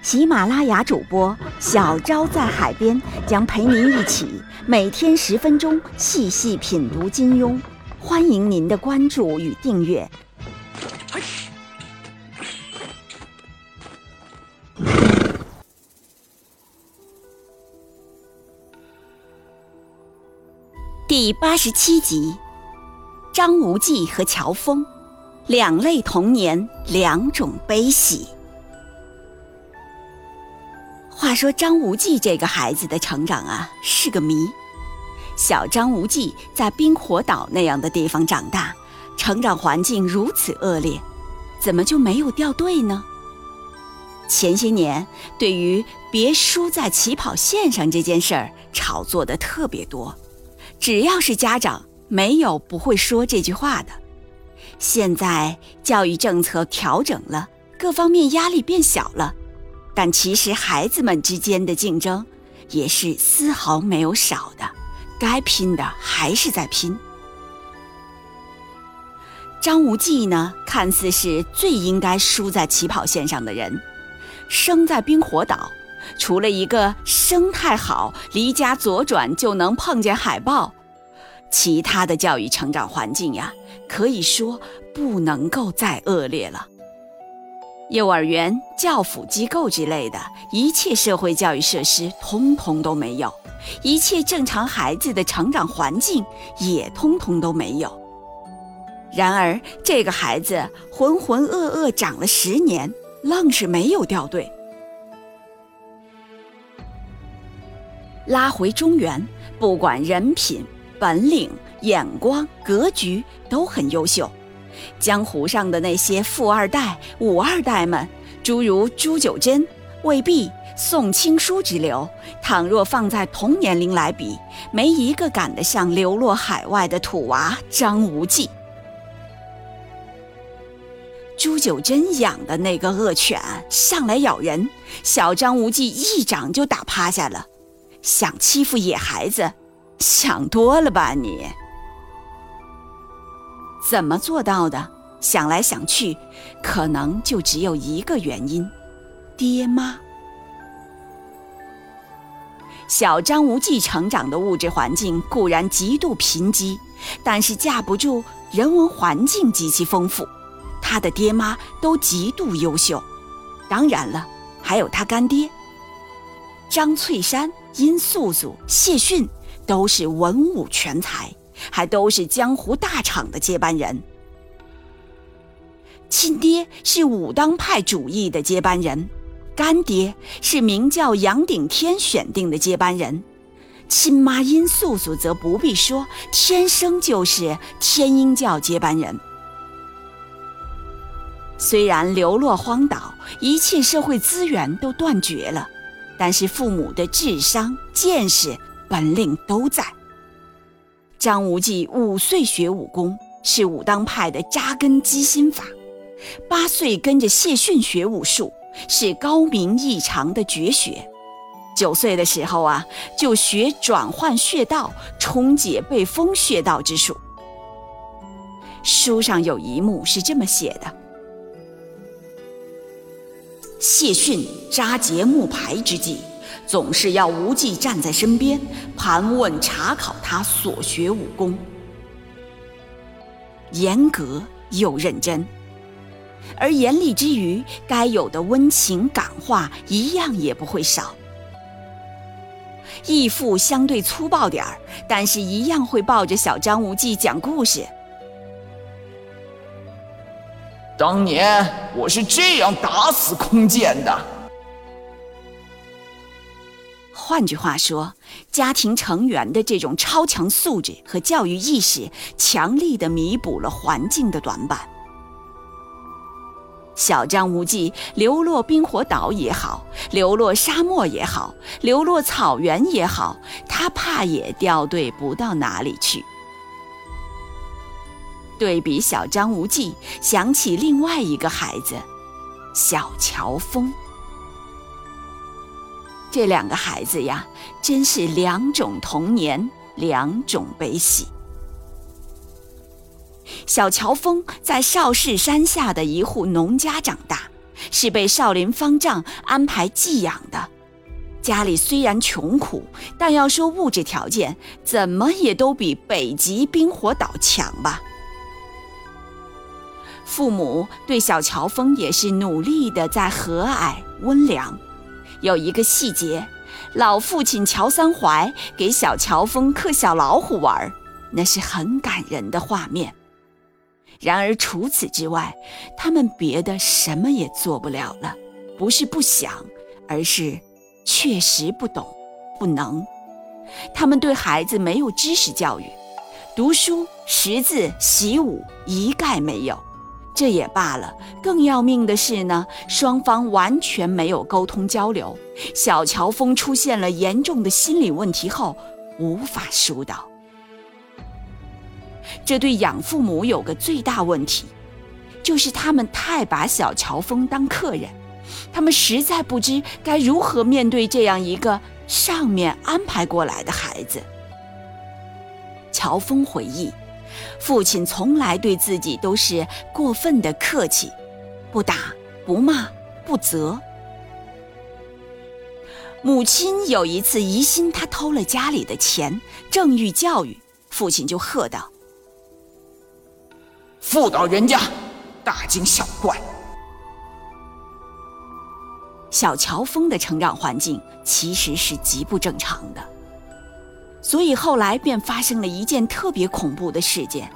喜马拉雅主播小昭在海边将陪您一起每天十分钟细细品读金庸，欢迎您的关注与订阅。第八十七集，张无忌和乔峰，两类童年，两种悲喜。话说张无忌这个孩子的成长啊，是个谜。小张无忌在冰火岛那样的地方长大，成长环境如此恶劣，怎么就没有掉队呢？前些年对于别输在起跑线上这件事儿炒作的特别多，只要是家长，没有不会说这句话的。现在教育政策调整了，各方面压力变小了。但其实孩子们之间的竞争也是丝毫没有少的，该拼的还是在拼。张无忌呢，看似是最应该输在起跑线上的人，生在冰火岛，除了一个生态好、离家左转就能碰见海豹，其他的教育成长环境呀，可以说不能够再恶劣了。幼儿园、教辅机构之类的一切社会教育设施，通通都没有；一切正常孩子的成长环境，也通通都没有。然而，这个孩子浑浑噩噩长了十年，愣是没有掉队。拉回中原，不管人品、本领、眼光、格局，都很优秀。江湖上的那些富二代、武二代们，诸如朱九真、魏碧、宋青书之流，倘若放在同年龄来比，没一个赶得上流落海外的土娃张无忌。朱九真养的那个恶犬上来咬人，小张无忌一掌就打趴下了。想欺负野孩子，想多了吧你？怎么做到的？想来想去，可能就只有一个原因：爹妈。小张无忌成长的物质环境固然极度贫瘠，但是架不住人文环境极其丰富。他的爹妈都极度优秀，当然了，还有他干爹张翠山、殷素素、谢逊，都是文武全才。还都是江湖大厂的接班人，亲爹是武当派主义的接班人，干爹是明教杨顶天选定的接班人，亲妈殷素素则不必说，天生就是天鹰教接班人。虽然流落荒岛，一切社会资源都断绝了，但是父母的智商、见识、本领都在。张无忌五岁学武功，是武当派的扎根基心法；八岁跟着谢逊学武术，是高明异常的绝学；九岁的时候啊，就学转换穴道，冲解被封穴道之术。书上有一幕是这么写的：谢逊扎结木牌之际。总是要无忌站在身边盘问查考他所学武功，严格又认真，而严厉之余，该有的温情感化一样也不会少。义父相对粗暴点儿，但是一样会抱着小张无忌讲故事。当年我是这样打死空剑的。换句话说，家庭成员的这种超强素质和教育意识，强力的弥补了环境的短板。小张无忌流落冰火岛也好，流落沙漠也好，流落草原也好，他怕也掉队不到哪里去。对比小张无忌，想起另外一个孩子，小乔峰。这两个孩子呀，真是两种童年，两种悲喜。小乔峰在少室山下的一户农家长大，是被少林方丈安排寄养的。家里虽然穷苦，但要说物质条件，怎么也都比北极冰火岛强吧。父母对小乔峰也是努力的在和蔼温良。有一个细节，老父亲乔三槐给小乔峰刻小老虎玩，那是很感人的画面。然而除此之外，他们别的什么也做不了了。不是不想，而是确实不懂，不能。他们对孩子没有知识教育，读书、识字、习武一概没有。这也罢了，更要命的是呢，双方完全没有沟通交流。小乔峰出现了严重的心理问题后，无法疏导。这对养父母有个最大问题，就是他们太把小乔峰当客人，他们实在不知该如何面对这样一个上面安排过来的孩子。乔峰回忆，父亲从来对自己都是过分的客气，不打不骂不责。母亲有一次疑心他偷了家里的钱，正欲教育，父亲就喝道。妇道人家，大惊小怪。小乔峰的成长环境其实是极不正常的，所以后来便发生了一件特别恐怖的事件：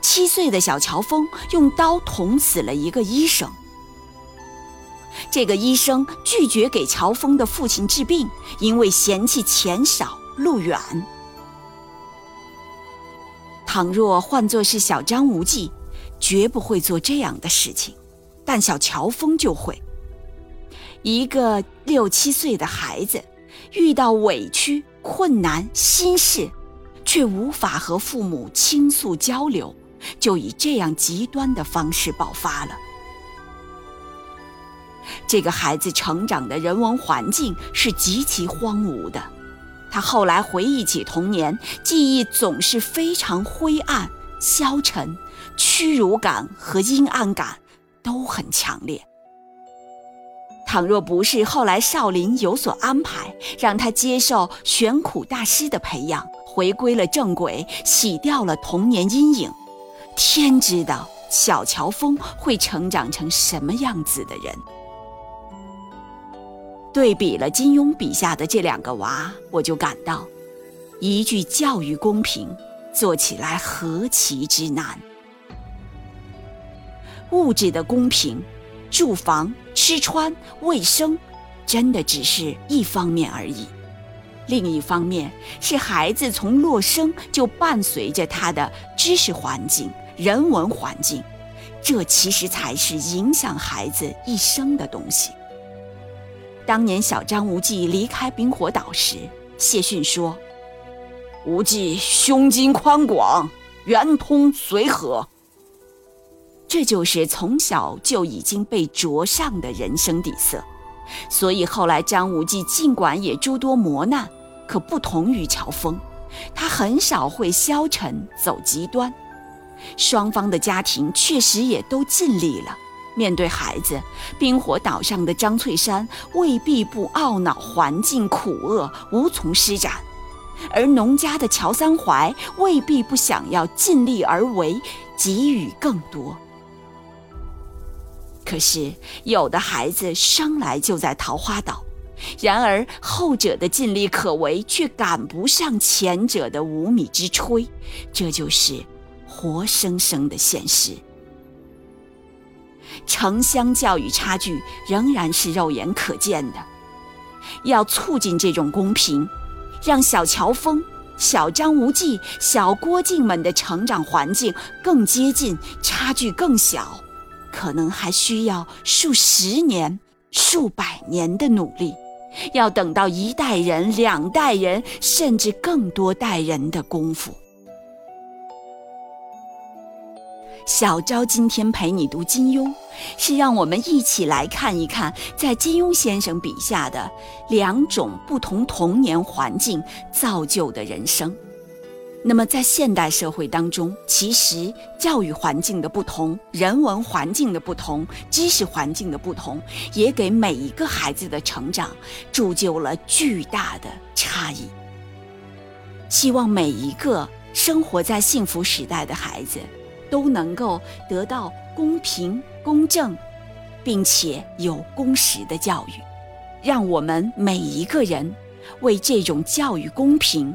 七岁的小乔峰用刀捅死了一个医生。这个医生拒绝给乔峰的父亲治病，因为嫌弃钱少路远。倘若换作是小张无忌。绝不会做这样的事情，但小乔峰就会。一个六七岁的孩子，遇到委屈、困难、心事，却无法和父母倾诉交流，就以这样极端的方式爆发了。这个孩子成长的人文环境是极其荒芜的，他后来回忆起童年，记忆总是非常灰暗、消沉。屈辱感和阴暗感都很强烈。倘若不是后来少林有所安排，让他接受玄苦大师的培养，回归了正轨，洗掉了童年阴影，天知道小乔峰会成长成什么样子的人。对比了金庸笔下的这两个娃，我就感到，一句教育公平，做起来何其之难。物质的公平，住房、吃穿、卫生，真的只是一方面而已。另一方面是孩子从落生就伴随着他的知识环境、人文环境，这其实才是影响孩子一生的东西。当年小张无忌离开冰火岛时，谢逊说：“无忌胸襟宽广，圆通随和。”这就是从小就已经被灼上的人生底色，所以后来张无忌尽管也诸多磨难，可不同于乔峰，他很少会消沉走极端。双方的家庭确实也都尽力了。面对孩子，冰火岛上的张翠山未必不懊恼环境苦恶无从施展，而农家的乔三槐未必不想要尽力而为，给予更多。可是，有的孩子生来就在桃花岛，然而后者的尽力可为却赶不上前者的无米之炊，这就是活生生的现实。城乡教育差距仍然是肉眼可见的，要促进这种公平，让小乔峰、小张无忌、小郭靖们的成长环境更接近，差距更小。可能还需要数十年、数百年的努力，要等到一代人、两代人，甚至更多代人的功夫。小昭今天陪你读金庸，是让我们一起来看一看，在金庸先生笔下的两种不同童年环境造就的人生。那么，在现代社会当中，其实教育环境的不同、人文环境的不同、知识环境的不同，也给每一个孩子的成长铸就了巨大的差异。希望每一个生活在幸福时代的孩子。都能够得到公平、公正，并且有公实的教育，让我们每一个人为这种教育公平